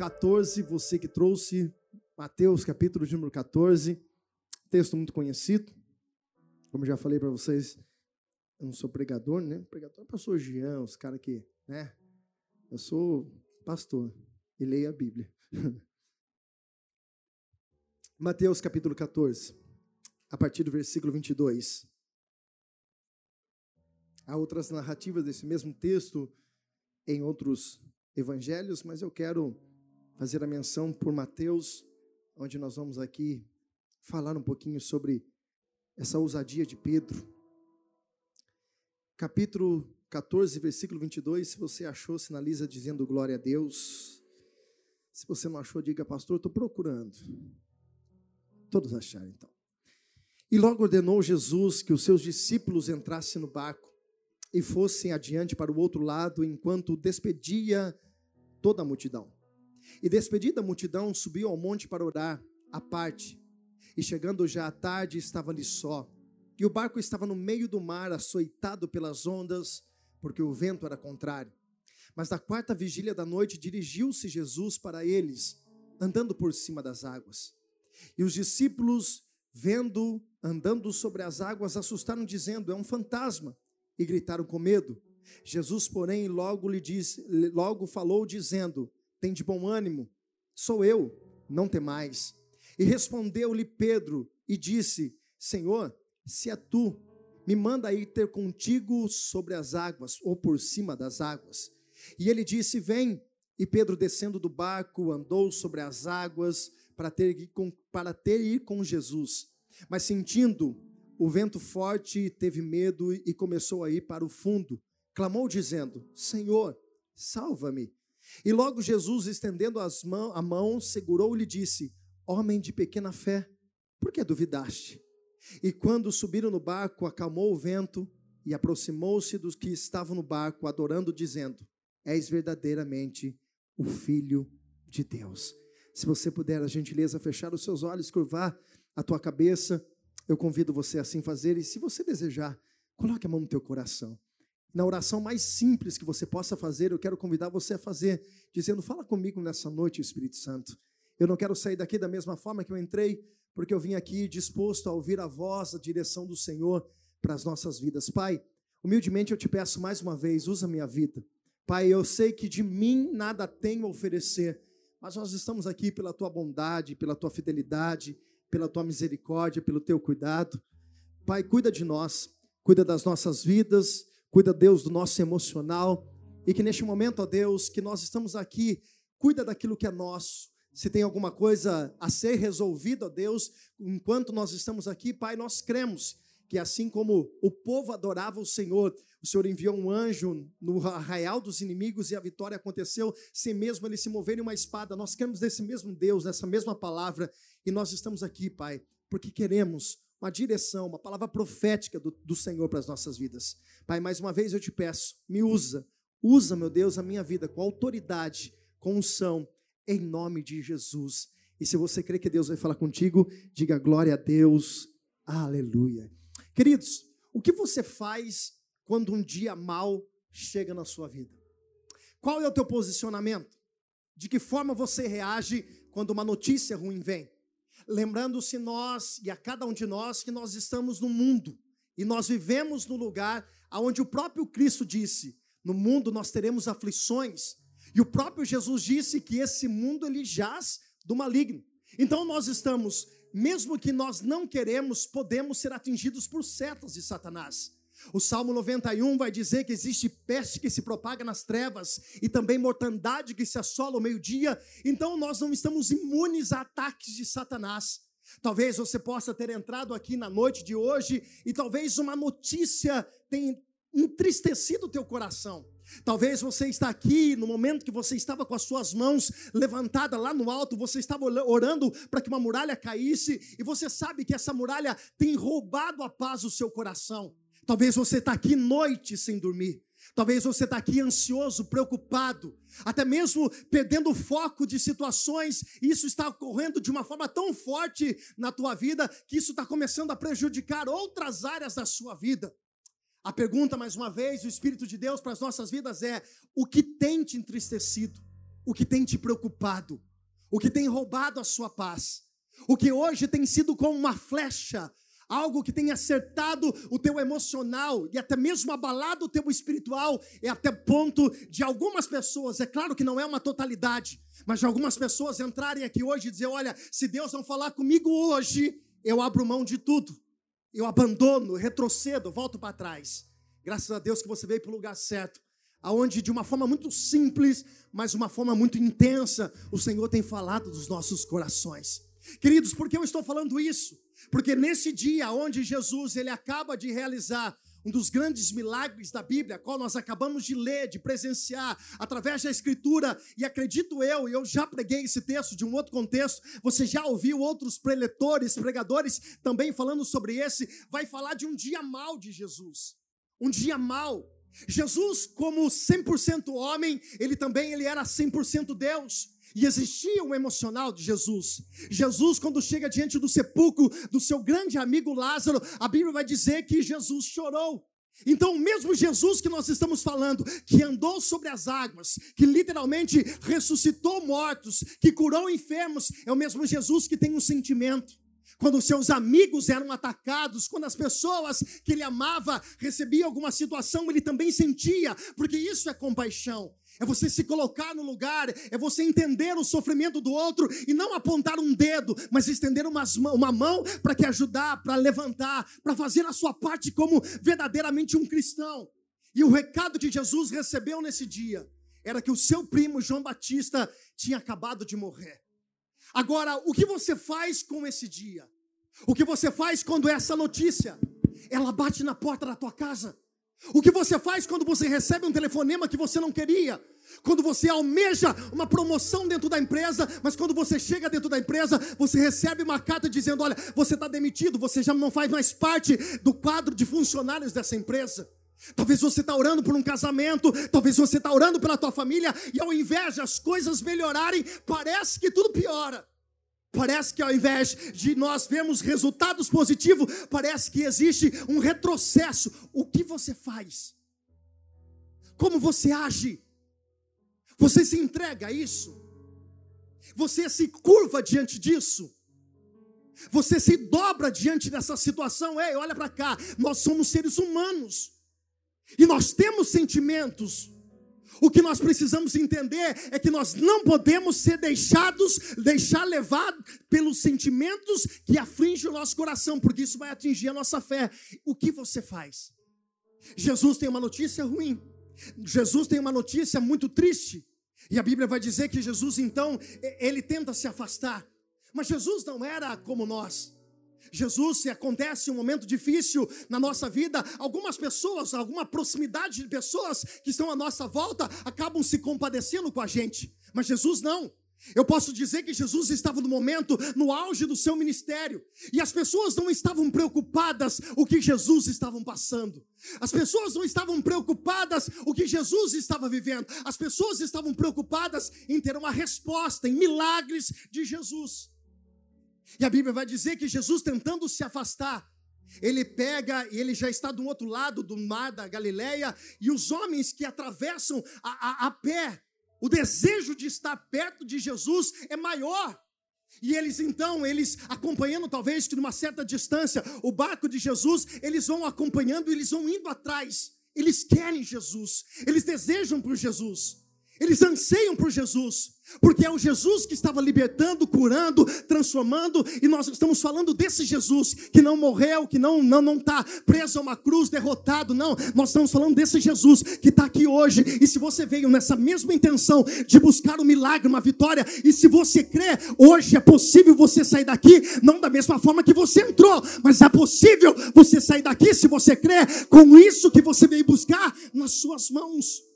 Mateus capítulo 14, você que trouxe Mateus capítulo de número 14, texto muito conhecido. Como já falei para vocês, eu não sou pregador, né? Pregador é pastor Jean, os caras que, né? Eu sou pastor e leio a Bíblia. Mateus capítulo 14, a partir do versículo 22. Há outras narrativas desse mesmo texto em outros evangelhos, mas eu quero fazer a menção por Mateus, onde nós vamos aqui falar um pouquinho sobre essa ousadia de Pedro. Capítulo 14, versículo 22. Se você achou, sinaliza dizendo glória a Deus. Se você não achou, diga, pastor, estou procurando. Todos acharam, então. E logo ordenou Jesus que os seus discípulos entrassem no barco e fossem adiante para o outro lado, enquanto despedia toda a multidão. E despedida a multidão, subiu ao monte para orar, à parte. E chegando já à tarde, estava ali só. E o barco estava no meio do mar, açoitado pelas ondas, porque o vento era contrário. Mas da quarta vigília da noite, dirigiu-se Jesus para eles, andando por cima das águas. E os discípulos, vendo andando sobre as águas, assustaram, dizendo: É um fantasma e gritaram com medo. Jesus, porém, logo lhe disse, logo falou dizendo: Tem de bom ânimo, sou eu, não temais. E respondeu-lhe Pedro e disse: Senhor, se é tu, me manda ir ter contigo sobre as águas ou por cima das águas. E ele disse: Vem. E Pedro, descendo do barco, andou sobre as águas para ter, com, para ter ir com Jesus. Mas sentindo o vento forte teve medo e começou a ir para o fundo. Clamou dizendo: Senhor, salva-me. E logo Jesus, estendendo as mão, a mão, segurou-lhe e disse: Homem de pequena fé, por que duvidaste? E quando subiram no barco, acalmou o vento e aproximou-se dos que estavam no barco, adorando, dizendo: És verdadeiramente o Filho de Deus. Se você puder, a gentileza, fechar os seus olhos, curvar a tua cabeça. Eu convido você a assim fazer e se você desejar, coloque a mão no teu coração. Na oração mais simples que você possa fazer, eu quero convidar você a fazer, dizendo: Fala comigo nessa noite, Espírito Santo. Eu não quero sair daqui da mesma forma que eu entrei, porque eu vim aqui disposto a ouvir a voz, a direção do Senhor para as nossas vidas. Pai, humildemente eu te peço mais uma vez, usa minha vida. Pai, eu sei que de mim nada tenho a oferecer, mas nós estamos aqui pela tua bondade, pela tua fidelidade, pela tua misericórdia, pelo teu cuidado. Pai, cuida de nós, cuida das nossas vidas, cuida, Deus, do nosso emocional. E que neste momento, ó Deus, que nós estamos aqui, cuida daquilo que é nosso. Se tem alguma coisa a ser resolvida, ó Deus, enquanto nós estamos aqui, Pai, nós cremos que assim como o povo adorava o Senhor, o Senhor enviou um anjo no arraial dos inimigos e a vitória aconteceu sem mesmo ele se mover em uma espada. Nós queremos desse mesmo Deus, dessa mesma palavra, e nós estamos aqui, Pai, porque queremos uma direção, uma palavra profética do, do Senhor para as nossas vidas. Pai, mais uma vez eu te peço, me usa, usa, meu Deus, a minha vida com autoridade, com unção, em nome de Jesus. E se você crê que Deus vai falar contigo, diga glória a Deus, aleluia. Queridos, o que você faz quando um dia mal chega na sua vida? Qual é o teu posicionamento? De que forma você reage quando uma notícia ruim vem? Lembrando-se nós e a cada um de nós que nós estamos no mundo e nós vivemos no lugar aonde o próprio Cristo disse: "No mundo nós teremos aflições". E o próprio Jesus disse que esse mundo ele jaz do maligno. Então nós estamos, mesmo que nós não queremos, podemos ser atingidos por setas de Satanás. O Salmo 91 vai dizer que existe peste que se propaga nas trevas e também mortandade que se assola ao meio-dia. Então nós não estamos imunes a ataques de Satanás. Talvez você possa ter entrado aqui na noite de hoje e talvez uma notícia tenha entristecido o teu coração. Talvez você está aqui no momento que você estava com as suas mãos levantadas lá no alto, você estava orando para que uma muralha caísse e você sabe que essa muralha tem roubado a paz do seu coração. Talvez você está aqui noite sem dormir. Talvez você está aqui ansioso, preocupado, até mesmo perdendo o foco de situações. Isso está ocorrendo de uma forma tão forte na tua vida que isso está começando a prejudicar outras áreas da sua vida. A pergunta, mais uma vez, do Espírito de Deus para as nossas vidas é: o que tem te entristecido? o que tem te preocupado, o que tem roubado a sua paz, o que hoje tem sido como uma flecha, algo que tem acertado o teu emocional e até mesmo abalado o teu espiritual, é até ponto de algumas pessoas, é claro que não é uma totalidade, mas de algumas pessoas entrarem aqui hoje e dizer: olha, se Deus não falar comigo hoje, eu abro mão de tudo, eu abandono, retrocedo, volto para trás. Graças a Deus que você veio para o lugar certo aonde de uma forma muito simples, mas uma forma muito intensa, o Senhor tem falado dos nossos corações. Queridos, por que eu estou falando isso? Porque nesse dia onde Jesus ele acaba de realizar um dos grandes milagres da Bíblia, qual nós acabamos de ler, de presenciar, através da Escritura, e acredito eu, e eu já preguei esse texto de um outro contexto, você já ouviu outros preletores, pregadores também falando sobre esse, vai falar de um dia mal de Jesus. Um dia mal, Jesus, como 100% homem, ele também ele era 100% Deus. E existia um emocional de Jesus. Jesus, quando chega diante do sepulcro do seu grande amigo Lázaro, a Bíblia vai dizer que Jesus chorou. Então, o mesmo Jesus que nós estamos falando, que andou sobre as águas, que literalmente ressuscitou mortos, que curou enfermos, é o mesmo Jesus que tem um sentimento quando seus amigos eram atacados, quando as pessoas que ele amava recebiam alguma situação, ele também sentia, porque isso é compaixão. É você se colocar no lugar, é você entender o sofrimento do outro e não apontar um dedo, mas estender uma mão para que ajudar, para levantar, para fazer a sua parte como verdadeiramente um cristão. E o recado que Jesus recebeu nesse dia era que o seu primo João Batista tinha acabado de morrer. Agora, o que você faz com esse dia? O que você faz quando essa notícia ela bate na porta da tua casa? O que você faz quando você recebe um telefonema que você não queria? Quando você almeja uma promoção dentro da empresa, mas quando você chega dentro da empresa, você recebe uma carta dizendo: Olha, você está demitido, você já não faz mais parte do quadro de funcionários dessa empresa. Talvez você está orando por um casamento, talvez você está orando pela tua família, e ao invés de as coisas melhorarem, parece que tudo piora. Parece que ao invés de nós vermos resultados positivos, parece que existe um retrocesso. O que você faz? Como você age? Você se entrega a isso? Você se curva diante disso? Você se dobra diante dessa situação? Ei, olha para cá, nós somos seres humanos. E nós temos sentimentos. O que nós precisamos entender é que nós não podemos ser deixados, deixar levar pelos sentimentos que afligem o nosso coração, porque isso vai atingir a nossa fé. O que você faz? Jesus tem uma notícia ruim. Jesus tem uma notícia muito triste. E a Bíblia vai dizer que Jesus então, ele tenta se afastar. Mas Jesus não era como nós. Jesus, se acontece um momento difícil na nossa vida, algumas pessoas, alguma proximidade de pessoas que estão à nossa volta acabam se compadecendo com a gente, mas Jesus não. Eu posso dizer que Jesus estava no momento, no auge do seu ministério, e as pessoas não estavam preocupadas o que Jesus estava passando. As pessoas não estavam preocupadas o que Jesus estava vivendo. As pessoas estavam preocupadas em ter uma resposta, em milagres de Jesus. E a Bíblia vai dizer que Jesus, tentando se afastar, ele pega e ele já está do outro lado do mar da Galileia, e os homens que atravessam a, a, a pé, o desejo de estar perto de Jesus é maior. E eles então, eles acompanhando talvez que numa certa distância, o barco de Jesus, eles vão acompanhando, eles vão indo atrás. Eles querem Jesus, eles desejam por Jesus. Eles anseiam por Jesus, porque é o Jesus que estava libertando, curando, transformando, e nós estamos falando desse Jesus que não morreu, que não não não está preso a uma cruz, derrotado, não. Nós estamos falando desse Jesus que está aqui hoje. E se você veio nessa mesma intenção de buscar um milagre, uma vitória, e se você crê, hoje é possível você sair daqui, não da mesma forma que você entrou, mas é possível você sair daqui, se você crê, com isso que você veio buscar nas suas mãos.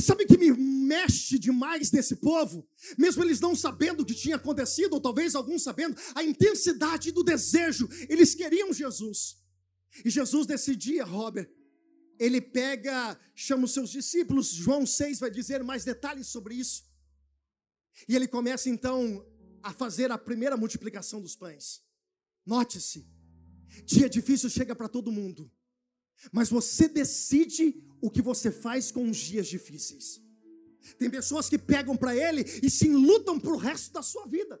Sabe o que me mexe demais desse povo? Mesmo eles não sabendo o que tinha acontecido, ou talvez alguns sabendo, a intensidade do desejo, eles queriam Jesus. E Jesus nesse dia, Robert, ele pega, chama os seus discípulos, João 6 vai dizer mais detalhes sobre isso. E ele começa então a fazer a primeira multiplicação dos pães. Note-se, dia difícil chega para todo mundo, mas você decide o que você faz com os dias difíceis. Tem pessoas que pegam para ele e se lutam para o resto da sua vida.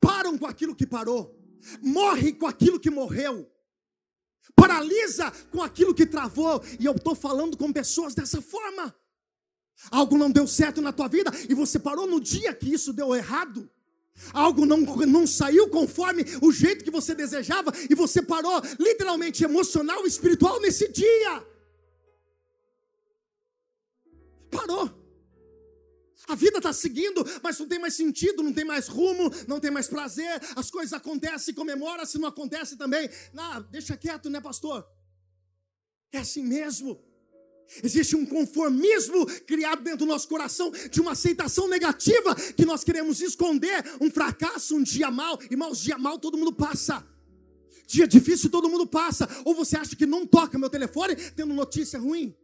Param com aquilo que parou, morre com aquilo que morreu, paralisa com aquilo que travou. E eu estou falando com pessoas dessa forma. Algo não deu certo na tua vida e você parou no dia que isso deu errado. Algo não, não saiu conforme o jeito que você desejava e você parou literalmente emocional e espiritual nesse dia. Parou. A vida está seguindo, mas não tem mais sentido, não tem mais rumo, não tem mais prazer. As coisas acontecem, comemora, se não acontece também. Não, deixa quieto, né, pastor? É assim mesmo. Existe um conformismo criado dentro do nosso coração de uma aceitação negativa que nós queremos esconder um fracasso, um dia mal. Irmãos, dia mal todo mundo passa. Dia difícil todo mundo passa. Ou você acha que não toca meu telefone tendo notícia ruim?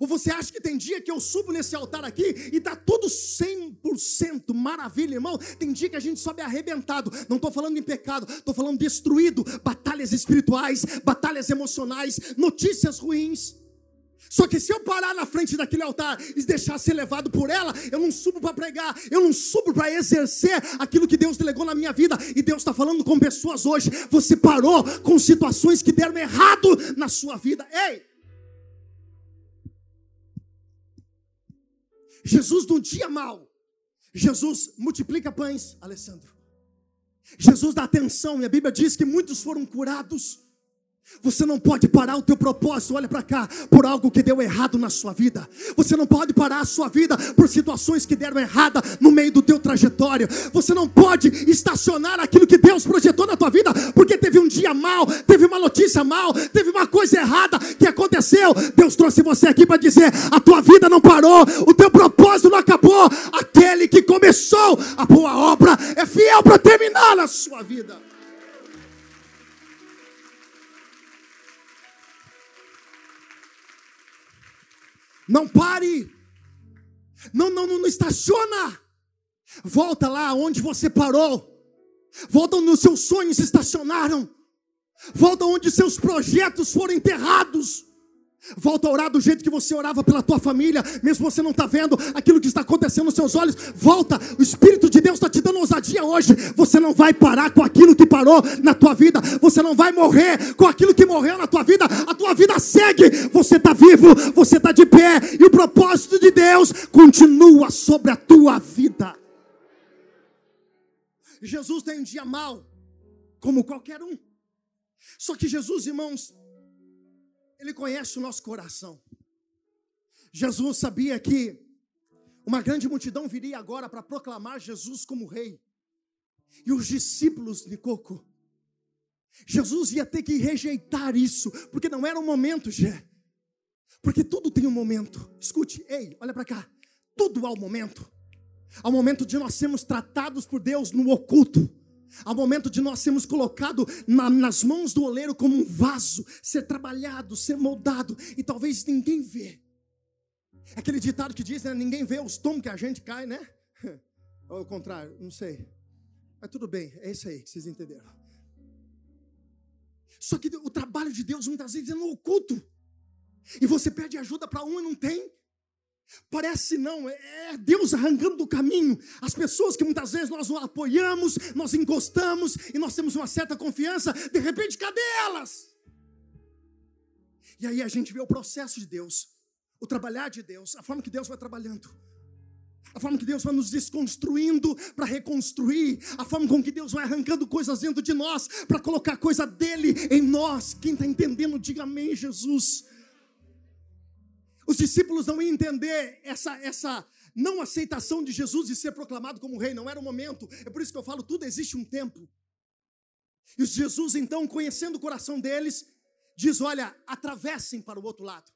Ou você acha que tem dia que eu subo nesse altar aqui e está tudo 100% maravilha, irmão? Tem dia que a gente sobe arrebentado. Não estou falando em pecado, estou falando destruído. Batalhas espirituais, batalhas emocionais, notícias ruins. Só que se eu parar na frente daquele altar e deixar ser levado por ela, eu não subo para pregar, eu não subo para exercer aquilo que Deus delegou na minha vida. E Deus está falando com pessoas hoje. Você parou com situações que deram errado na sua vida. Ei! Jesus no dia mal, Jesus multiplica pães, Alessandro. Jesus dá atenção, e a Bíblia diz que muitos foram curados. Você não pode parar o teu propósito, olha para cá, por algo que deu errado na sua vida. Você não pode parar a sua vida por situações que deram errada no meio do teu trajetório. Você não pode estacionar aquilo que Deus projetou na tua vida, porque teve um dia mal, teve uma notícia mal, teve uma coisa errada que aconteceu. Deus trouxe você aqui para dizer: a tua vida não parou, o teu propósito não acabou. Aquele que começou a boa obra é fiel para terminar na sua vida. Não pare. Não, não, não, não estaciona. Volta lá onde você parou. Volta onde os seus sonhos estacionaram. Volta onde seus projetos foram enterrados. Volta a orar do jeito que você orava pela tua família, mesmo você não está vendo aquilo que está acontecendo nos seus olhos. Volta, o Espírito de Deus está te dando ousadia hoje. Você não vai parar com aquilo que parou na tua vida, você não vai morrer com aquilo que morreu na tua vida. A tua vida segue, você está vivo, você está de pé, e o propósito de Deus continua sobre a tua vida. Jesus tem um dia mal, como qualquer um. Só que Jesus, irmãos, ele conhece o nosso coração. Jesus sabia que uma grande multidão viria agora para proclamar Jesus como rei. E os discípulos de Coco, Jesus ia ter que rejeitar isso, porque não era o momento, Gé. Porque tudo tem um momento. Escute, ei, olha para cá. Tudo há um momento. Há um momento de nós sermos tratados por Deus no oculto. Ao momento de nós sermos colocados na, nas mãos do oleiro como um vaso, ser trabalhado, ser moldado, e talvez ninguém vê. É aquele ditado que diz, né, ninguém vê os tomos que a gente cai, né? Ou o contrário, não sei. Mas tudo bem, é isso aí que vocês entenderam. Só que o trabalho de Deus muitas vezes é no oculto. E você pede ajuda para um e não tem. Parece não, é, é Deus arrancando do caminho as pessoas que muitas vezes nós apoiamos, nós encostamos e nós temos uma certa confiança, de repente, cadê elas? E aí a gente vê o processo de Deus, o trabalhar de Deus, a forma que Deus vai trabalhando, a forma que Deus vai nos desconstruindo para reconstruir, a forma com que Deus vai arrancando coisas dentro de nós para colocar coisa dele em nós. Quem está entendendo, diga amém, Jesus. Os discípulos não iam entender essa, essa não aceitação de Jesus de ser proclamado como rei, não era o momento. É por isso que eu falo, tudo existe um tempo. E Jesus, então, conhecendo o coração deles, diz: Olha, atravessem para o outro lado.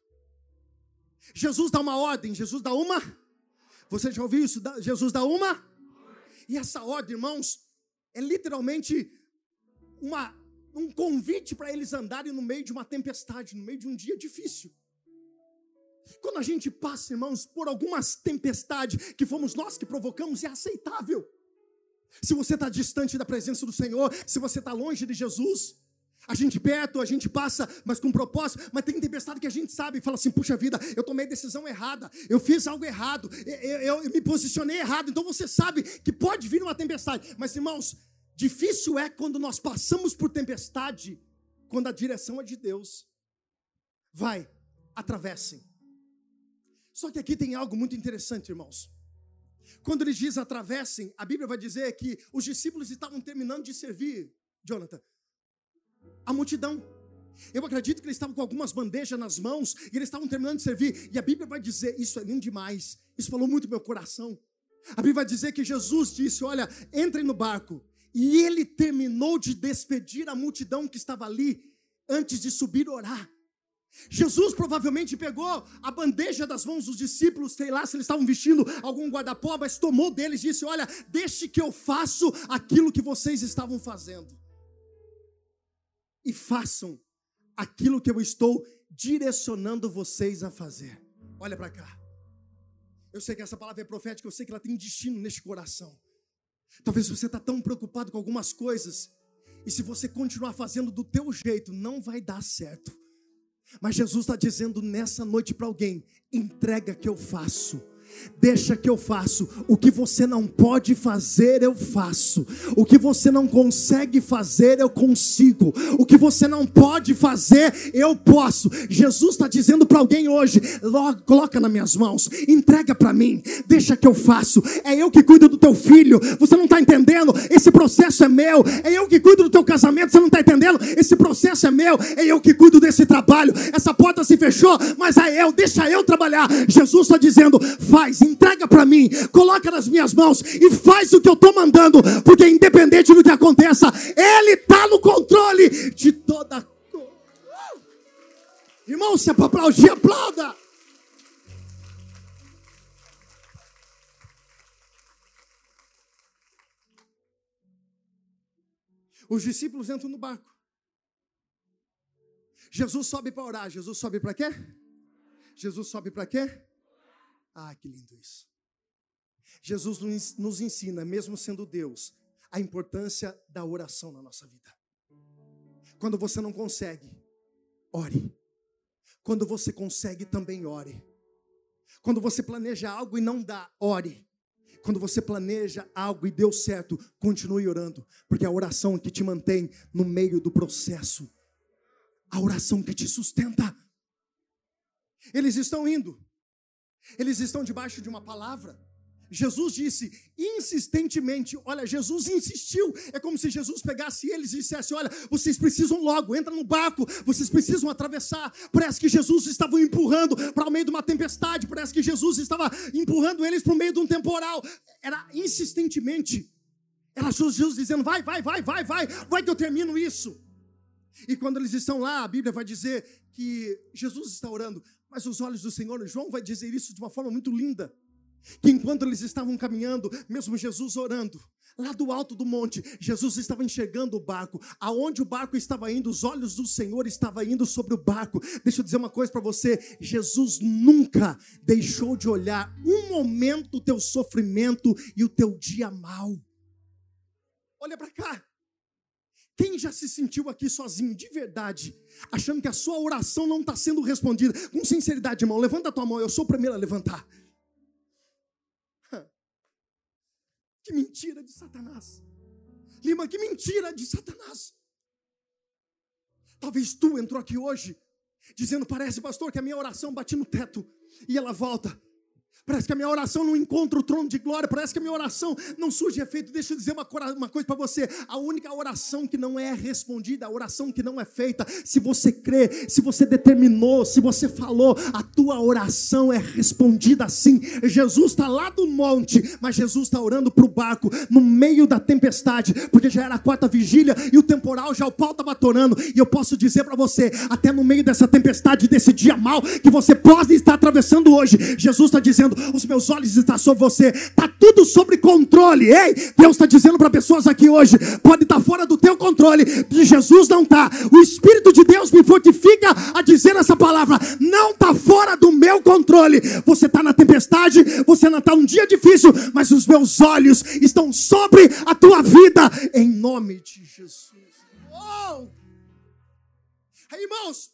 Jesus dá uma ordem, Jesus dá uma. Você já ouviu isso? Jesus dá uma. E essa ordem, irmãos, é literalmente uma, um convite para eles andarem no meio de uma tempestade, no meio de um dia difícil. Quando a gente passa, irmãos, por algumas tempestades que fomos nós que provocamos, é aceitável. Se você está distante da presença do Senhor, se você está longe de Jesus, A gente perto, a gente passa, mas com propósito, mas tem tempestade que a gente sabe e fala assim: puxa vida, eu tomei decisão errada, eu fiz algo errado, eu, eu, eu me posicionei errado. Então você sabe que pode vir uma tempestade, mas irmãos, difícil é quando nós passamos por tempestade, quando a direção é de Deus. Vai, atravessem. Só que aqui tem algo muito interessante, irmãos. Quando ele diz atravessem, a Bíblia vai dizer que os discípulos estavam terminando de servir, Jonathan, a multidão. Eu acredito que eles estavam com algumas bandejas nas mãos e eles estavam terminando de servir. E a Bíblia vai dizer: Isso é lindo demais. Isso falou muito meu coração. A Bíblia vai dizer que Jesus disse: Olha, entrem no barco. E ele terminou de despedir a multidão que estava ali antes de subir orar. Jesus provavelmente pegou a bandeja das mãos dos discípulos, sei lá se eles estavam vestindo algum guarda-pó, mas tomou deles e disse: Olha, deixe que eu faço aquilo que vocês estavam fazendo e façam aquilo que eu estou direcionando vocês a fazer. Olha para cá. Eu sei que essa palavra é profética, eu sei que ela tem destino neste coração. Talvez você está tão preocupado com algumas coisas, e se você continuar fazendo do teu jeito, não vai dar certo. Mas Jesus está dizendo nessa noite para alguém: entrega que eu faço Deixa que eu faço. O que você não pode fazer, eu faço. O que você não consegue fazer, eu consigo. O que você não pode fazer, eu posso. Jesus está dizendo para alguém hoje: logo, coloca nas minhas mãos, entrega para mim, deixa que eu faço. É eu que cuido do teu filho. Você não está entendendo? Esse processo é meu. É eu que cuido do teu casamento. Você não está entendendo? Esse processo é meu. É eu que cuido desse trabalho. Essa porta se fechou, mas é eu. Deixa eu trabalhar. Jesus está dizendo: faz, entrega para mim, coloca nas minhas mãos e faz o que eu estou mandando, porque independente do que aconteça, Ele está no controle de toda coisa. Irmão, se é para aplaudir, aplauda. Os discípulos entram no barco. Jesus sobe para orar. Jesus sobe para quê? Jesus sobe para quê? Ah, que lindo isso. Jesus nos ensina, mesmo sendo Deus, a importância da oração na nossa vida. Quando você não consegue, ore. Quando você consegue, também ore. Quando você planeja algo e não dá, ore. Quando você planeja algo e deu certo, continue orando, porque é a oração que te mantém no meio do processo, a oração que te sustenta. Eles estão indo, eles estão debaixo de uma palavra. Jesus disse insistentemente, olha, Jesus insistiu. É como se Jesus pegasse eles e dissesse: Olha, vocês precisam logo, entra no barco, vocês precisam atravessar. Parece que Jesus estava empurrando para o meio de uma tempestade, parece que Jesus estava empurrando eles para o meio de um temporal. Era insistentemente. Era Jesus dizendo: Vai, vai, vai, vai, vai, vai que eu termino isso. E quando eles estão lá, a Bíblia vai dizer que Jesus está orando, mas os olhos do Senhor, João vai dizer isso de uma forma muito linda. Que enquanto eles estavam caminhando, mesmo Jesus orando, lá do alto do monte, Jesus estava enxergando o barco. Aonde o barco estava indo, os olhos do Senhor estavam indo sobre o barco. Deixa eu dizer uma coisa para você: Jesus nunca deixou de olhar um momento o teu sofrimento e o teu dia mal. Olha para cá. Quem já se sentiu aqui sozinho, de verdade, achando que a sua oração não está sendo respondida? Com sinceridade, irmão, levanta a tua mão, eu sou o primeiro a levantar. Que mentira de Satanás. Lima, que mentira de Satanás. Talvez tu entrou aqui hoje dizendo, parece, pastor, que a minha oração bate no teto e ela volta. Parece que a minha oração não encontra o trono de glória. Parece que a minha oração não surge efeito. Deixa eu dizer uma, uma coisa para você: a única oração que não é respondida, a oração que não é feita, se você crê, se você determinou, se você falou, a tua oração é respondida assim. Jesus está lá do monte, mas Jesus está orando para o barco no meio da tempestade, porque já era a quarta vigília e o temporal já o pau estava atorando. E eu posso dizer para você, até no meio dessa tempestade, desse dia mal que você pode estar atravessando hoje, Jesus está dizendo: os meus olhos estão sobre você, está tudo sobre controle. Ei, Deus está dizendo para pessoas aqui hoje: pode estar tá fora do teu controle, de Jesus não está. O Espírito de Deus me fortifica a dizer essa palavra: não está fora do meu controle. Você está na tempestade, você não está num dia difícil, mas os meus olhos estão sobre a tua vida, em nome de Jesus. Oh! Aí, irmãos,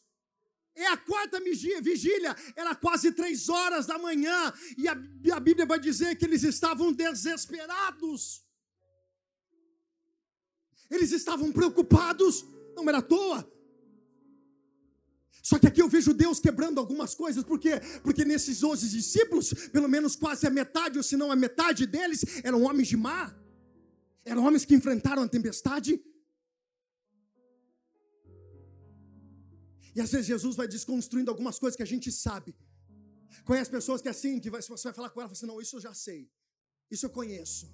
é a quarta vigília, era quase três horas da manhã, e a, Bíblia vai dizer que eles estavam desesperados. Eles estavam preocupados, não era à toa. Só que aqui eu vejo Deus quebrando algumas coisas, por quê? Porque nesses 12 discípulos, pelo menos quase a metade, ou se não a metade deles, eram homens de mar, eram homens que enfrentaram a tempestade. E às vezes Jesus vai desconstruindo algumas coisas que a gente sabe. Conhece pessoas que é assim, que você vai falar com ela, você assim, não, isso eu já sei, isso eu conheço.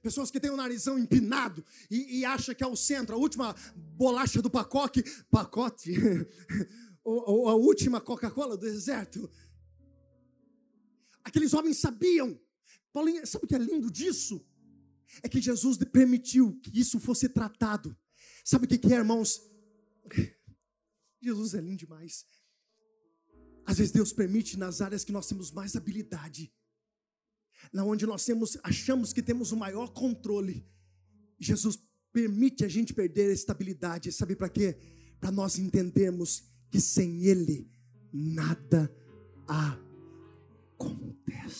Pessoas que têm o narizão empinado e, e acha que é o centro, a última bolacha do pacote, pacote, ou, ou a última Coca-Cola do deserto. Aqueles homens sabiam. Paulinho, sabe o que é lindo disso? É que Jesus permitiu que isso fosse tratado. Sabe o que é, irmãos? Jesus é lindo demais. Às vezes Deus permite nas áreas que nós temos mais habilidade na onde nós temos, achamos que temos o maior controle. Jesus permite a gente perder a estabilidade, sabe para quê? Para nós entendermos que sem Ele nada acontece.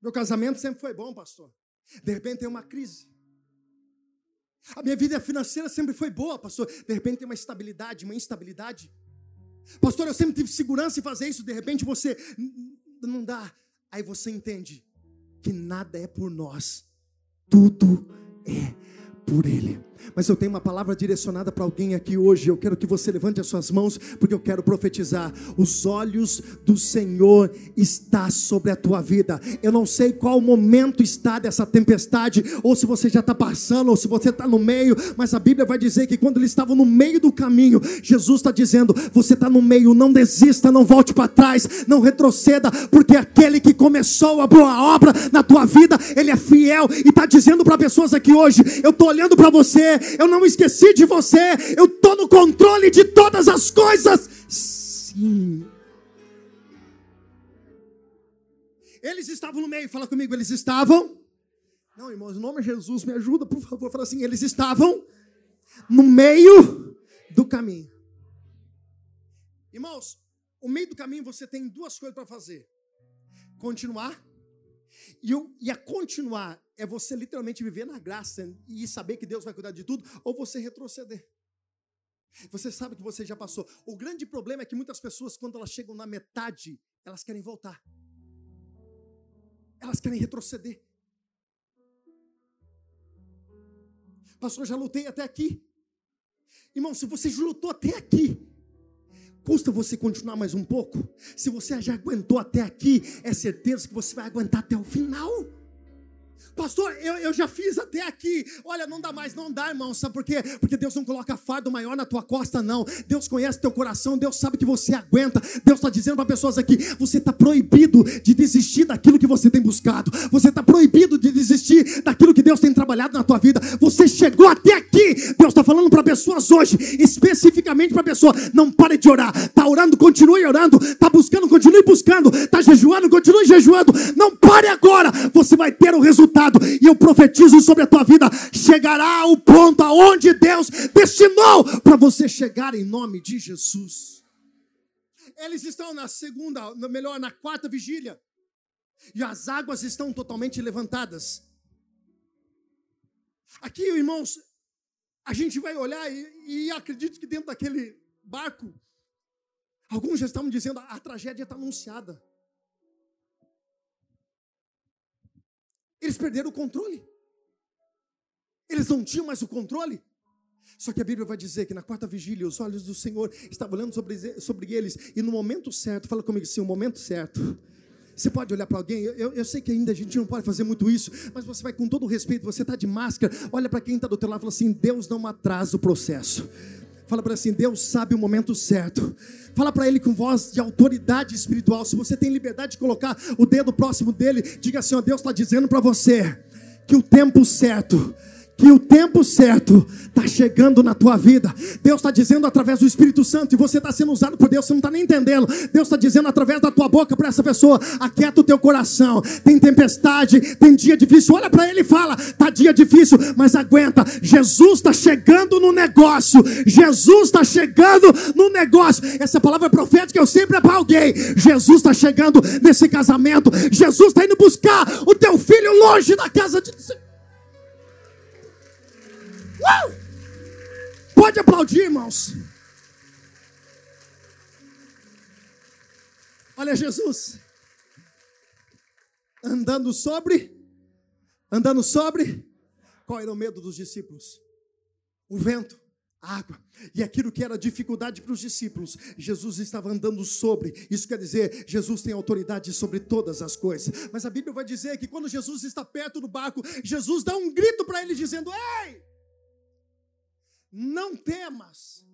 Meu casamento sempre foi bom, pastor. De repente tem uma crise. A minha vida financeira sempre foi boa, pastor. De repente tem uma estabilidade, uma instabilidade. Pastor, eu sempre tive segurança em fazer isso. De repente você não dá. Aí você entende que nada é por nós, tudo é por Ele. Mas eu tenho uma palavra direcionada para alguém aqui hoje. Eu quero que você levante as suas mãos, porque eu quero profetizar. Os olhos do Senhor está sobre a tua vida. Eu não sei qual momento está dessa tempestade, ou se você já está passando, ou se você está no meio. Mas a Bíblia vai dizer que quando eles estavam no meio do caminho, Jesus está dizendo: você está no meio, não desista, não volte para trás, não retroceda, porque aquele que começou a boa obra na tua vida, ele é fiel e está dizendo para pessoas aqui hoje: eu estou olhando para você eu não esqueci de você, eu estou no controle de todas as coisas. Sim. Eles estavam no meio, fala comigo, eles estavam. Não, irmãos, em nome de Jesus, me ajuda, por favor. Fala assim, eles estavam no meio do caminho. Irmãos, o meio do caminho você tem duas coisas para fazer: continuar e, e a continuar é você literalmente viver na graça e saber que Deus vai cuidar de tudo, ou você retroceder. Você sabe que você já passou. O grande problema é que muitas pessoas, quando elas chegam na metade, elas querem voltar. Elas querem retroceder. Pastor, já lutei até aqui. Irmão, se você lutou até aqui, Custa você continuar mais um pouco? Se você já aguentou até aqui, é certeza que você vai aguentar até o final. Pastor, eu, eu já fiz até aqui. Olha, não dá mais, não dá, irmão. Sabe por quê? Porque Deus não coloca fardo maior na tua costa, não. Deus conhece teu coração, Deus sabe que você aguenta. Deus está dizendo para pessoas aqui: você está proibido de desistir daquilo que você tem buscado. Você está proibido de desistir daquilo que Deus tem trabalhado na tua vida. Você chegou até aqui. Deus está falando para pessoas hoje, especificamente para pessoa: não pare de orar. Está orando, continue orando. Está buscando, continue buscando. Está jejuando, continue jejuando. Não pare agora. Você vai ter o resultado e eu profetizo sobre a tua vida: chegará ao ponto aonde Deus destinou para você chegar em nome de Jesus. Eles estão na segunda, melhor, na quarta vigília, e as águas estão totalmente levantadas. Aqui, irmãos, a gente vai olhar e, e acredito que dentro daquele barco, alguns já estão dizendo a tragédia está anunciada. Eles perderam o controle. Eles não tinham mais o controle. Só que a Bíblia vai dizer que na quarta vigília os olhos do Senhor estavam olhando sobre, sobre eles, e no momento certo, fala comigo assim: o momento certo. Você pode olhar para alguém, eu, eu, sei que ainda a gente não pode fazer muito isso, mas você vai com todo o respeito, você está de máscara, olha para quem está do teu lado e fala assim: Deus não atrasa o processo. Fala para assim, Deus sabe o momento certo. Fala para ele com voz de autoridade espiritual. Se você tem liberdade de colocar o dedo próximo dele, diga assim: ó, Deus está dizendo para você que o tempo certo que o tempo certo está chegando na tua vida. Deus está dizendo através do Espírito Santo, e você está sendo usado por Deus, você não está nem entendendo. Deus está dizendo através da tua boca para essa pessoa: aquieta o teu coração. Tem tempestade, tem dia difícil. Olha para ele e fala: está dia difícil, mas aguenta. Jesus está chegando no negócio. Jesus está chegando no negócio. Essa palavra profética eu sempre apaguei. Jesus está chegando nesse casamento. Jesus está indo buscar o teu filho longe da casa de. Uh! Pode aplaudir, irmãos. Olha Jesus. Andando sobre. Andando sobre. Qual era o medo dos discípulos? O vento, a água. E aquilo que era dificuldade para os discípulos, Jesus estava andando sobre. Isso quer dizer, Jesus tem autoridade sobre todas as coisas. Mas a Bíblia vai dizer que quando Jesus está perto do barco, Jesus dá um grito para ele dizendo: Ei! Não temas.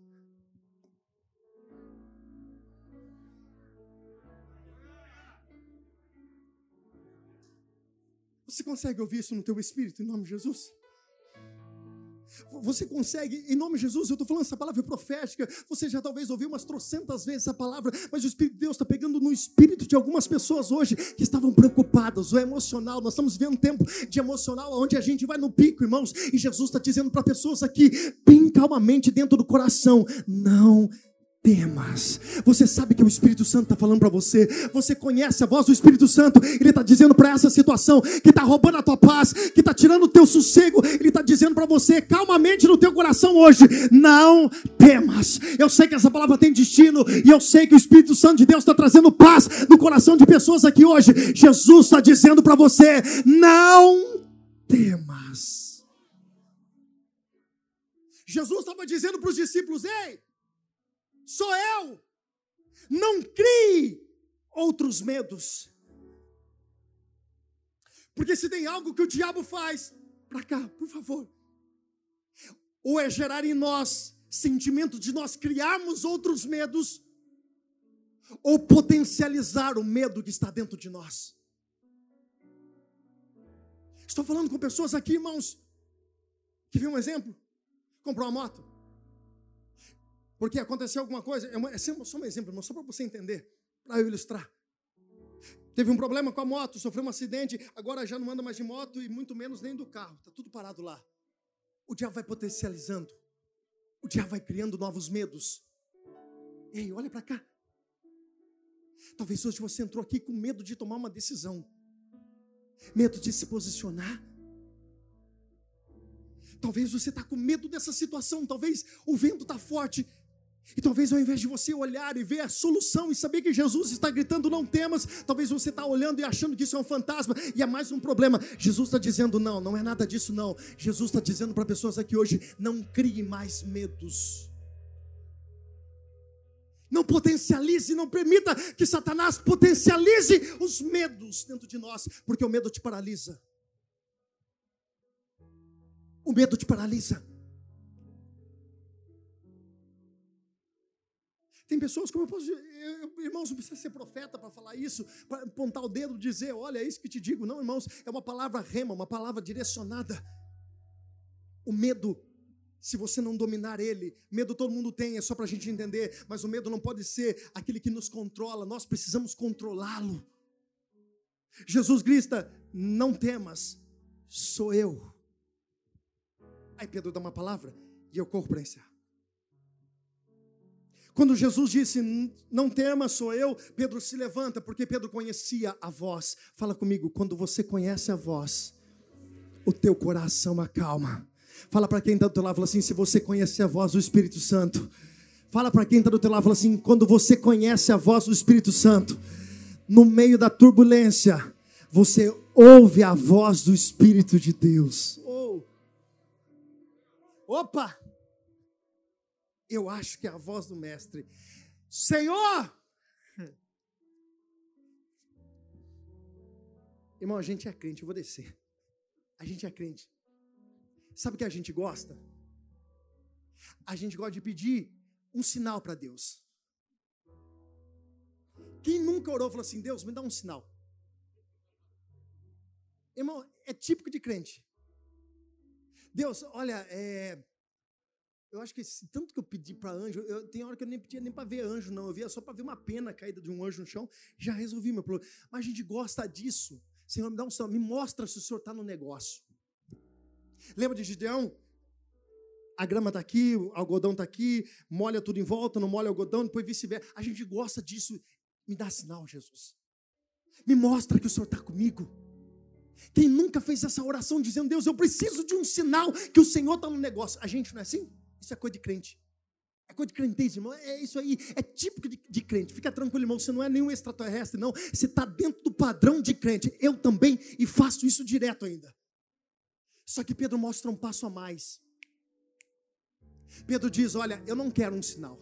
Você consegue ouvir isso no teu espírito em nome de Jesus? Você consegue, em nome de Jesus, eu estou falando essa palavra profética. Você já talvez ouviu umas trocentas vezes essa palavra, mas o Espírito de Deus está pegando no espírito de algumas pessoas hoje que estavam preocupadas, o emocional. Nós estamos vivendo um tempo de emocional onde a gente vai no pico, irmãos, e Jesus está dizendo para pessoas aqui, bem calmamente dentro do coração: não temas. Você sabe que o Espírito Santo está falando para você. Você conhece a voz do Espírito Santo. Ele está dizendo para essa situação que está roubando a tua paz, que está tirando o teu sossego. Ele está dizendo para você, calmamente no teu coração hoje, não temas. Eu sei que essa palavra tem destino e eu sei que o Espírito Santo de Deus está trazendo paz no coração de pessoas aqui hoje. Jesus está dizendo para você, não temas. Jesus estava dizendo para os discípulos, ei sou eu. Não crie outros medos. Porque se tem algo que o diabo faz, para cá, por favor. Ou é gerar em nós sentimento de nós criarmos outros medos, ou potencializar o medo que está dentro de nós. Estou falando com pessoas aqui, irmãos, que viu um exemplo? Comprou uma moto. Porque aconteceu alguma coisa, é, é só um exemplo, só para você entender, para eu ilustrar. Teve um problema com a moto, sofreu um acidente, agora já não anda mais de moto e muito menos nem do carro, está tudo parado lá. O diabo vai potencializando, o diabo vai criando novos medos. Ei, olha para cá. Talvez hoje você entrou aqui com medo de tomar uma decisão, medo de se posicionar. Talvez você está com medo dessa situação, talvez o vento está forte e talvez ao invés de você olhar e ver a solução e saber que Jesus está gritando não temas, talvez você está olhando e achando que isso é um fantasma e é mais um problema. Jesus está dizendo não, não é nada disso não. Jesus está dizendo para pessoas aqui hoje, não crie mais medos. Não potencialize, não permita que Satanás potencialize os medos dentro de nós, porque o medo te paralisa. O medo te paralisa. Tem pessoas, como eu posso dizer, irmãos, não precisa ser profeta para falar isso, para apontar o dedo e dizer, olha, é isso que te digo. Não, irmãos, é uma palavra rema, uma palavra direcionada. O medo, se você não dominar ele, medo todo mundo tem, é só para a gente entender, mas o medo não pode ser aquele que nos controla, nós precisamos controlá-lo. Jesus grita: não temas, sou eu. Aí Pedro dá uma palavra e eu corro para encerrar. Quando Jesus disse, não tema, sou eu, Pedro se levanta, porque Pedro conhecia a voz. Fala comigo, quando você conhece a voz, o teu coração acalma. Fala para quem está do teu lado, fala assim, se você conhece a voz do Espírito Santo. Fala para quem está do teu lado, fala assim, quando você conhece a voz do Espírito Santo, no meio da turbulência, você ouve a voz do Espírito de Deus. Oh. Opa! Eu acho que é a voz do mestre: Senhor! Irmão, a gente é crente, eu vou descer. A gente é crente. Sabe o que a gente gosta? A gente gosta de pedir um sinal para Deus. Quem nunca orou falou assim: Deus, me dá um sinal. Irmão, é típico de crente. Deus, olha, é, eu acho que esse, tanto que eu pedi para anjo, eu, tem hora que eu nem pedia nem para ver anjo, não. Eu via só para ver uma pena caída de um anjo no chão, já resolvi meu problema. Mas a gente gosta disso. Senhor, me dá um sinal, me mostra se o Senhor está no negócio. Lembra de Gideão? A grama está aqui, o algodão está aqui, molha tudo em volta, não molha o algodão, depois vice-versa. A gente gosta disso. Me dá sinal, Jesus. Me mostra que o Senhor está comigo. Quem nunca fez essa oração dizendo, Deus, eu preciso de um sinal que o Senhor está no negócio. A gente não é assim? Isso é coisa de crente. É coisa de crentez, irmão. É isso aí. É típico de, de, crente. Fica tranquilo, irmão. Você não é nenhum extraterrestre, não. Você está dentro do padrão de crente. Eu também, e faço isso direto ainda. Só que Pedro mostra um passo a mais. Pedro diz: Olha, eu não quero um sinal.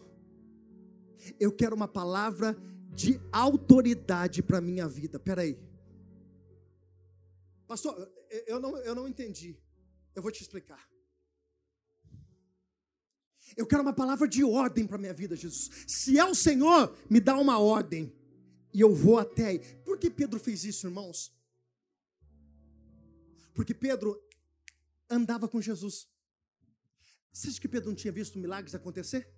Eu quero uma palavra de autoridade para a minha vida. Peraí. Pastor, eu não, eu não entendi. Eu vou te explicar. Eu quero uma palavra de ordem para a minha vida, Jesus. Se é o Senhor, me dá uma ordem. E eu vou até aí. Por que Pedro fez isso, irmãos? Porque Pedro andava com Jesus. Você acha que Pedro não tinha visto milagres acontecer?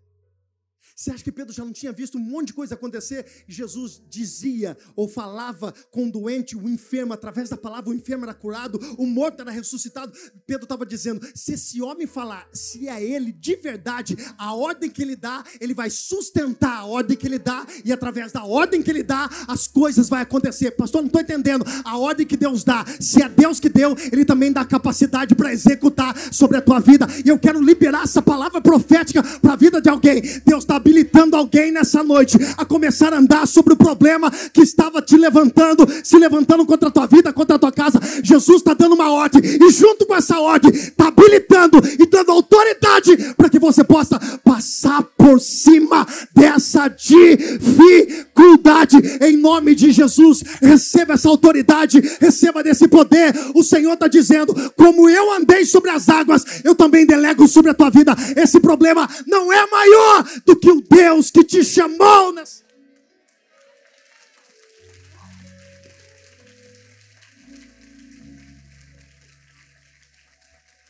Você acha que Pedro já não tinha visto um monte de coisa acontecer? Jesus dizia ou falava com o doente, o enfermo, através da palavra, o enfermo era curado, o morto era ressuscitado. Pedro estava dizendo: se esse homem falar, se é ele de verdade, a ordem que ele dá, ele vai sustentar a ordem que ele dá, e através da ordem que ele dá, as coisas vão acontecer. Pastor, não estou entendendo. A ordem que Deus dá, se é Deus que deu, ele também dá capacidade para executar sobre a tua vida. E eu quero liberar essa palavra profética para a vida de alguém. Deus está habilitando alguém nessa noite a começar a andar sobre o problema que estava te levantando, se levantando contra a tua vida, contra a tua casa. Jesus está dando uma ordem, e junto com essa ordem, está habilitando e dando autoridade para que você possa passar por cima dessa dificuldade. Em nome de Jesus, receba essa autoridade, receba desse poder. O Senhor está dizendo: como eu andei sobre as águas, eu também delego sobre a tua vida. Esse problema não é maior do que o Deus que te chamou nessa.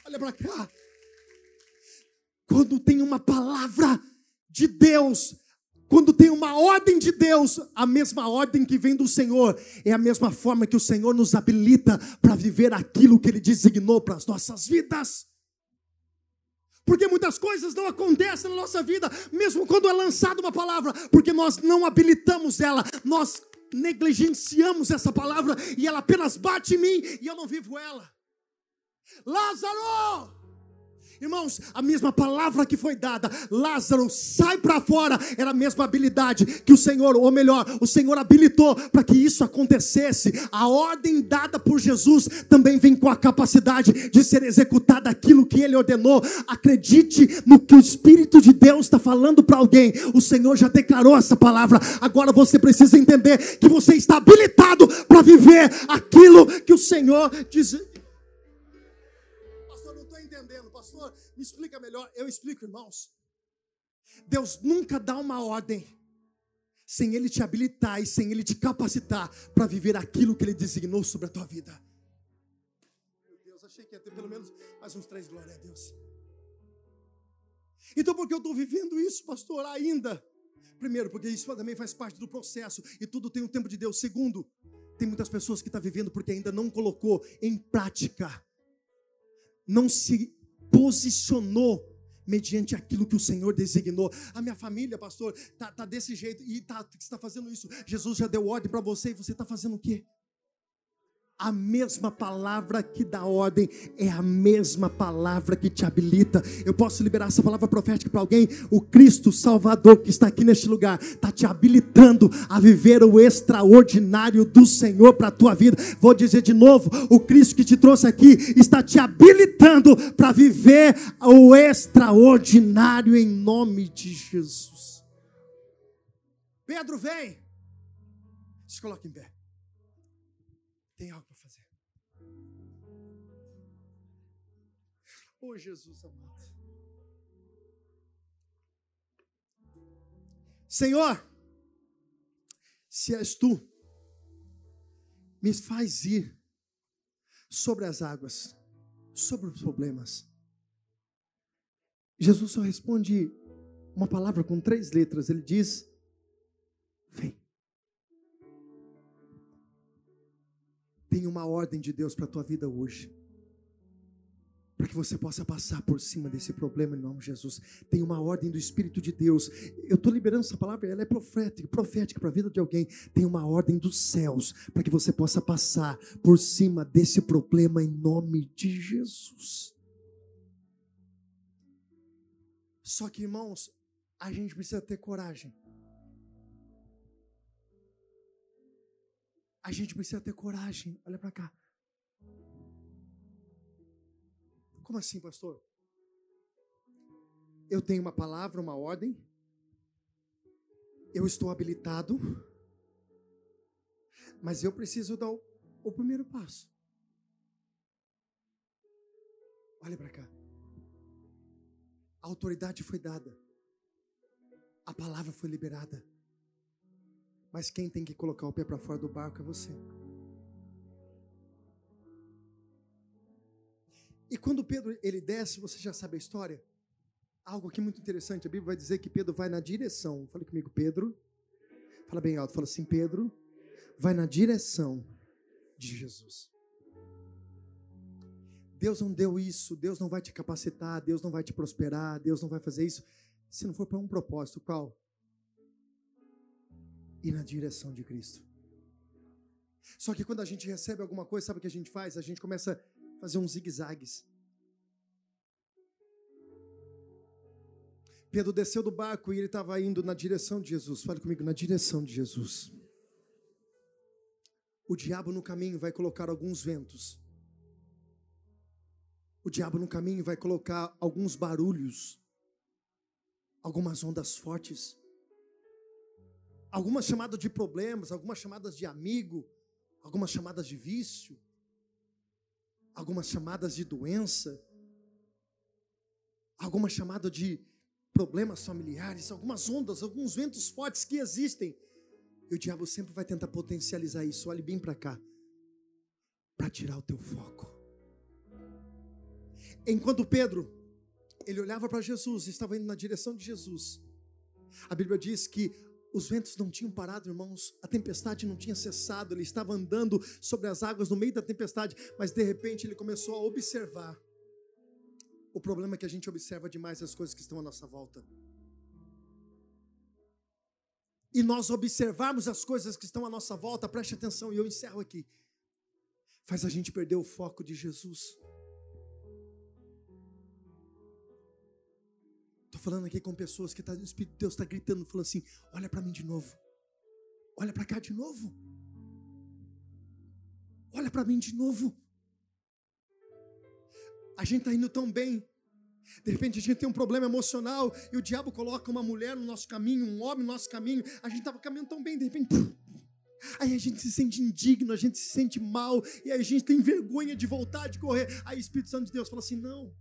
Olha para cá. Quando tem uma palavra de Deus, quando tem uma ordem de Deus, a mesma ordem que vem do Senhor, é a mesma forma que o Senhor nos habilita para viver aquilo que Ele designou para as nossas vidas. Porque muitas coisas não acontecem na nossa vida, mesmo quando é lançada uma palavra, porque nós não habilitamos ela, nós negligenciamos essa palavra e ela apenas bate em mim e eu não vivo ela. Lázaro! Irmãos, a mesma palavra que foi dada, Lázaro, sai para fora, era a mesma habilidade que o Senhor, ou melhor, o Senhor habilitou para que isso acontecesse. A ordem dada por Jesus também vem com a capacidade de ser executada aquilo que ele ordenou. Acredite no que o Espírito de Deus está falando para alguém. O Senhor já declarou essa palavra. Agora você precisa entender que você está habilitado para viver aquilo que o Senhor diz explica melhor. Eu explico, irmãos. Deus nunca dá uma ordem sem Ele te habilitar e sem Ele te capacitar para viver aquilo que Ele designou sobre a tua vida. Meu Deus, achei que ia ter pelo menos mais uns três glória a Deus. Então, por que eu estou vivendo isso, pastor, ainda? Primeiro, porque isso também faz parte do processo e tudo tem um tempo de Deus. Segundo, tem muitas pessoas que estão tá vivendo porque ainda não colocou em prática, não se posicionou mediante aquilo que o Senhor designou. A minha família, pastor, tá, tá desse jeito e tá, está fazendo isso. Jesus já deu ordem para você e você está fazendo o quê? A mesma palavra que dá ordem é a mesma palavra que te habilita. Eu posso liberar essa palavra profética para alguém? O Cristo Salvador que está aqui neste lugar está te habilitando a viver o extraordinário do Senhor para a tua vida. Vou dizer de novo: o Cristo que te trouxe aqui está te habilitando para viver o extraordinário em nome de Jesus. Pedro, vem. Se coloque em pé. Tem algo Oh, Jesus amado. Senhor, se és tu, me faz ir sobre as águas, sobre os problemas. Jesus só responde uma palavra com três letras. Ele diz: Vem. Tem uma ordem de Deus para a tua vida hoje para que você possa passar por cima desse problema em nome de Jesus. Tem uma ordem do Espírito de Deus. Eu estou liberando essa palavra, ela é profética, profética para a vida de alguém. Tem uma ordem dos céus para que você possa passar por cima desse problema em nome de Jesus. Só que, irmãos, a gente precisa ter coragem. A gente precisa ter coragem. Olha para cá. Como assim, pastor? Eu tenho uma palavra, uma ordem. Eu estou habilitado. Mas eu preciso dar o, o primeiro passo. Olha para cá. A autoridade foi dada. A palavra foi liberada. Mas quem tem que colocar o pé para fora do barco é você. E quando Pedro ele desce, você já sabe a história? Algo aqui muito interessante, a Bíblia vai dizer que Pedro vai na direção. Fale comigo, Pedro. Fala bem alto, fala assim, Pedro vai na direção de Jesus. Deus não deu isso, Deus não vai te capacitar, Deus não vai te prosperar, Deus não vai fazer isso se não for para um propósito, qual? Ir na direção de Cristo. Só que quando a gente recebe alguma coisa, sabe o que a gente faz? A gente começa fazer uns zigue-zagues. Pedro desceu do barco e ele estava indo na direção de Jesus. Fale comigo, na direção de Jesus. O diabo no caminho vai colocar alguns ventos. O diabo no caminho vai colocar alguns barulhos, algumas ondas fortes, algumas chamadas de problemas, algumas chamadas de amigo, algumas chamadas de vício algumas chamadas de doença, algumas chamadas de problemas familiares, algumas ondas, alguns ventos fortes que existem. E o diabo sempre vai tentar potencializar isso. Olhe bem para cá, para tirar o teu foco. Enquanto Pedro, ele olhava para Jesus, estava indo na direção de Jesus. A Bíblia diz que os ventos não tinham parado, irmãos, a tempestade não tinha cessado, ele estava andando sobre as águas no meio da tempestade, mas de repente ele começou a observar. O problema é que a gente observa demais as coisas que estão à nossa volta. E nós observarmos as coisas que estão à nossa volta, preste atenção, e eu encerro aqui, faz a gente perder o foco de Jesus. Falando aqui com pessoas que tá, o Espírito de Deus está gritando, falando assim: olha para mim de novo, olha para cá de novo, olha para mim de novo. A gente está indo tão bem, de repente a gente tem um problema emocional e o diabo coloca uma mulher no nosso caminho, um homem no nosso caminho. A gente estava caminhando tão bem, de repente. Aí a gente se sente indigno, a gente se sente mal, e aí a gente tem vergonha de voltar, de correr. Aí o Espírito Santo de Deus fala assim: não,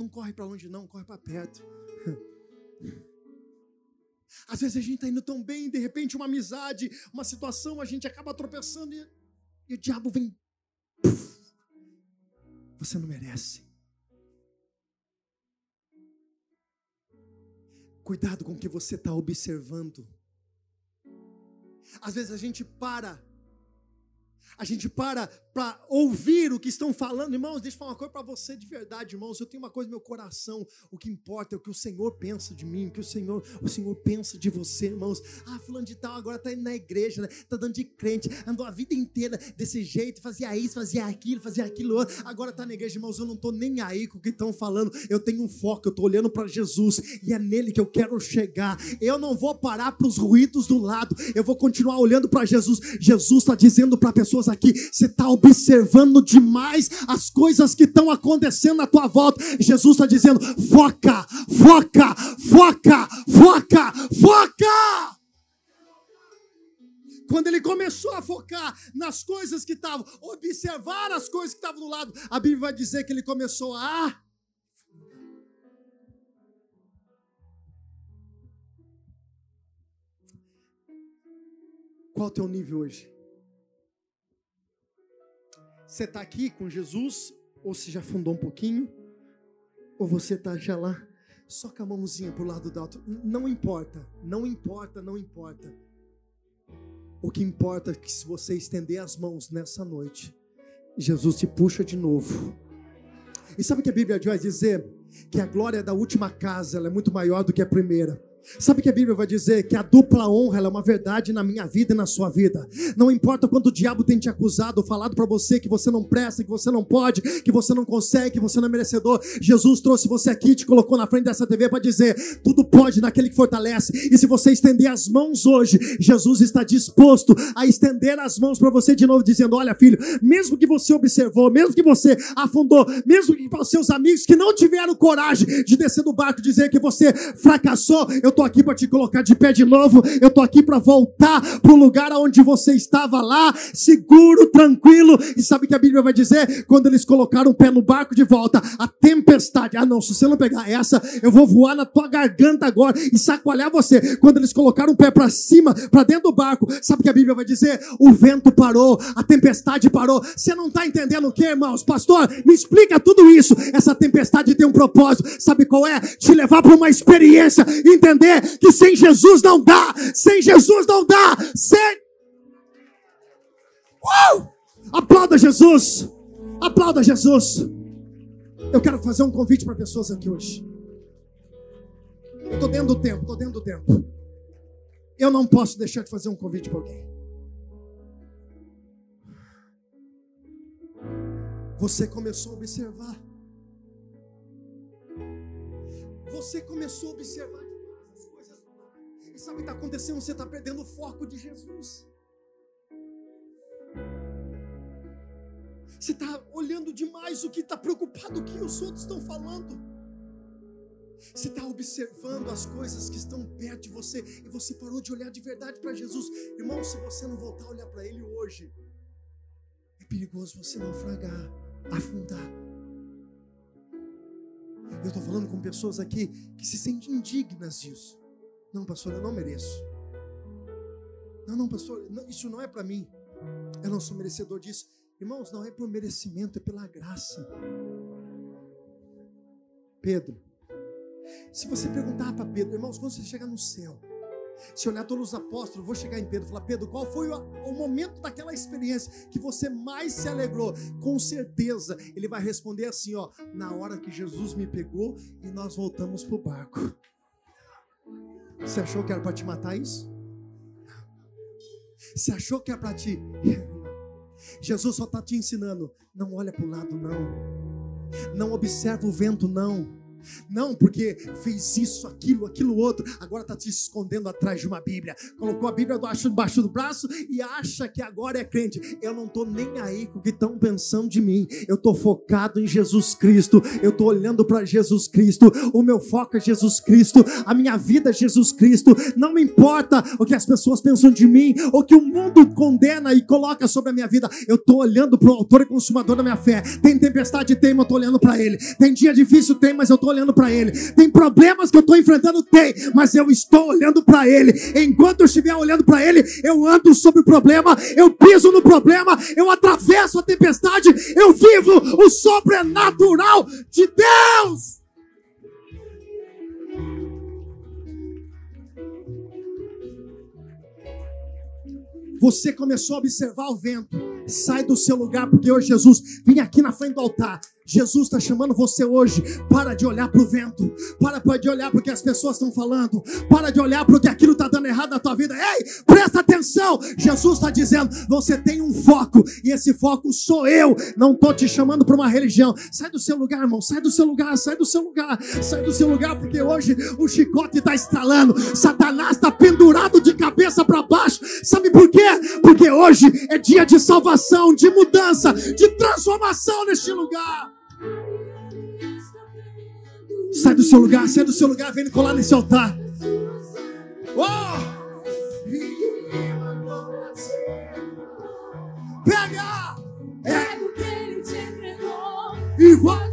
não corre para longe, não, corre para perto. Às vezes a gente está indo tão bem, de repente uma amizade, uma situação, a gente acaba tropeçando e, e o diabo vem. Você não merece. Cuidado com o que você está observando. Às vezes a gente para a gente para para ouvir o que estão falando. Irmãos, deixa eu falar uma coisa para você de verdade, irmãos. Eu tenho uma coisa no meu coração. O que importa é o que o Senhor pensa de mim, o que o Senhor, o Senhor pensa de você, irmãos. Ah, fulano de tal agora está indo na igreja, né? Tá dando de crente, andou a vida inteira desse jeito, fazia isso, fazia aquilo, fazia aquilo. Agora está na igreja, irmãos. Eu não estou nem aí com o que estão falando. Eu tenho um foco, eu estou olhando para Jesus e é nele que eu quero chegar. Eu não vou parar para os ruídos do lado. Eu vou continuar olhando para Jesus. Jesus está dizendo para pessoas aqui: você está observando demais as coisas que estão acontecendo na tua volta. Jesus está dizendo: foca, foca, foca, foca, foca. Quando ele começou a focar nas coisas que estavam, observar as coisas que estavam do lado, a Bíblia vai dizer que ele começou a Qual o teu nível hoje? Você está aqui com Jesus, ou se já fundou um pouquinho, ou você está já lá Só com a mãozinha pro lado do alto. Não importa, não importa, não importa. O que importa é que se você estender as mãos nessa noite, Jesus te puxa de novo. E sabe o que a Bíblia vai dizer? Que a glória da última casa é muito maior do que a primeira. Sabe que a Bíblia vai dizer que a dupla honra é uma verdade na minha vida e na sua vida. Não importa quanto o diabo tem te acusado, falado para você que você não presta, que você não pode, que você não consegue, que você não é merecedor. Jesus trouxe você aqui, te colocou na frente dessa TV para dizer: tudo pode naquele que fortalece. E se você estender as mãos hoje, Jesus está disposto a estender as mãos para você de novo, dizendo: Olha, filho, mesmo que você observou, mesmo que você afundou, mesmo que para os seus amigos que não tiveram coragem de descer do barco, dizer que você fracassou, eu estou aqui para te colocar de pé de novo. Eu estou aqui para voltar para o lugar onde você estava lá, seguro, tranquilo. E sabe o que a Bíblia vai dizer? Quando eles colocaram o pé no barco de volta, a tempestade. Ah, não, se você não pegar essa, eu vou voar na tua garganta agora e sacoalhar você. Quando eles colocaram o pé para cima, para dentro do barco, sabe o que a Bíblia vai dizer? O vento parou, a tempestade parou. Você não está entendendo o que, irmãos? Pastor, me explica tudo isso. Essa tempestade tem um propósito. Sabe qual é? Te levar para uma experiência, entender entender que sem Jesus não dá, sem Jesus não dá, sem. Uh! Aplauda Jesus, aplauda Jesus. Eu quero fazer um convite para pessoas aqui hoje. Eu estou dentro do tempo, estou dentro do tempo. Eu não posso deixar de fazer um convite para alguém. Você começou a observar. Você começou a observar sabe o que está acontecendo? Você está perdendo o foco de Jesus. Você está olhando demais o que está preocupado o que os outros estão falando. Você está observando as coisas que estão perto de você e você parou de olhar de verdade para Jesus. Irmão, se você não voltar a olhar para Ele hoje, é perigoso você naufragar, afundar. Eu estou falando com pessoas aqui que se sentem indignas disso. Não, pastor, eu não mereço. Não, não, pastor, não, isso não é para mim. Eu não sou merecedor disso. Irmãos, não é por merecimento, é pela graça. Pedro, se você perguntar para Pedro, irmãos, quando você chegar no céu, se olhar todos os apóstolos, vou chegar em Pedro e falar: Pedro, qual foi o, o, momento daquela experiência que você mais se alegrou? Com certeza, ele vai responder assim: ó, na hora que Jesus me pegou e nós voltamos para o barco. Você achou que era para te matar isso? Você achou que era para te. Jesus só está te ensinando. Não olha para o lado, não. Não observa o vento, não. Não, porque fez isso, aquilo, aquilo outro, agora está se escondendo atrás de uma Bíblia. Colocou a Bíblia debaixo do braço e acha que agora é crente. Eu não estou nem aí com o que estão pensando de mim. Eu estou focado em Jesus Cristo. Eu estou olhando para Jesus Cristo. O meu foco é Jesus Cristo. A minha vida é Jesus Cristo. Não me importa o que as pessoas pensam de mim, ou que o mundo condena e coloca sobre a minha vida. Eu estou olhando para o autor e consumador da minha fé. Tem tempestade, tem, mas eu estou olhando para ele. Tem dia difícil, tem, mas eu estou olhando para Ele. Tem problemas que eu estou enfrentando? Tem, mas eu estou olhando para Ele. Enquanto eu estiver olhando para Ele, eu ando sobre o problema, eu piso no problema, eu atravesso a tempestade, eu vivo o sobrenatural de Deus. Você começou a observar o vento. Sai do seu lugar, porque hoje Jesus vem aqui na frente do altar. Jesus está chamando você hoje. Para de olhar para o vento. Para de olhar para o que as pessoas estão falando. Para de olhar para o que aquilo está dando errado na tua vida. Ei, presta atenção. Jesus está dizendo: você tem um foco. E esse foco sou eu. Não estou te chamando para uma religião. Sai do seu lugar, irmão. Sai do seu lugar. Sai do seu lugar. Sai do seu lugar, porque hoje o chicote está estralando. Satanás está pendurado de cabeça para baixo. Sabe por quê? Porque hoje é dia de salvação, de mudança, de transformação neste lugar. Sai do seu lugar, sai do seu lugar, vem colar nesse altar. Oh! Pega! Pega o que ele te entregou e vai.